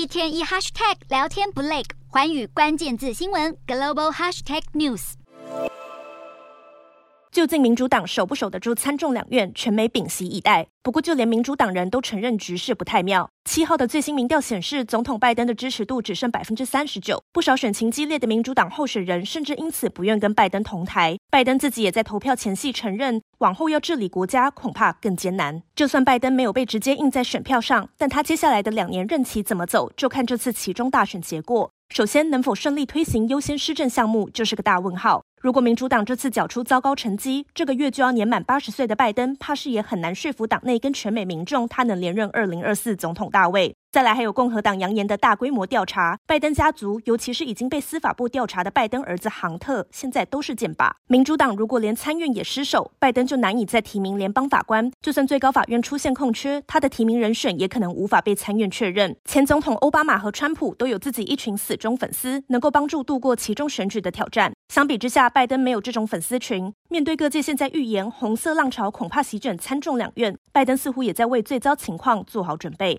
一天一 hashtag 聊天不累，环宇关键字新闻 global hashtag news。究竟民主党守不守得住参众两院，全美屏息以待。不过，就连民主党人都承认局势不太妙。七号的最新民调显示，总统拜登的支持度只剩百分之三十九。不少选情激烈的民主党候选人甚至因此不愿跟拜登同台。拜登自己也在投票前夕承认，往后要治理国家恐怕更艰难。就算拜登没有被直接印在选票上，但他接下来的两年任期怎么走，就看这次其中大选结果。首先，能否顺利推行优先施政项目，就是个大问号。如果民主党这次缴出糟糕成绩，这个月就要年满八十岁的拜登，怕是也很难说服党内跟全美民众，他能连任二零二四总统大位。再来，还有共和党扬言的大规模调查，拜登家族，尤其是已经被司法部调查的拜登儿子杭特，现在都是箭靶。民主党如果连参院也失守，拜登就难以再提名联邦法官。就算最高法院出现空缺，他的提名人选也可能无法被参院确认。前总统欧巴马和川普都有自己一群死忠粉丝，能够帮助度过其中选举的挑战。相比之下，拜登没有这种粉丝群。面对各界现在预言红色浪潮恐怕席卷参众两院，拜登似乎也在为最糟情况做好准备。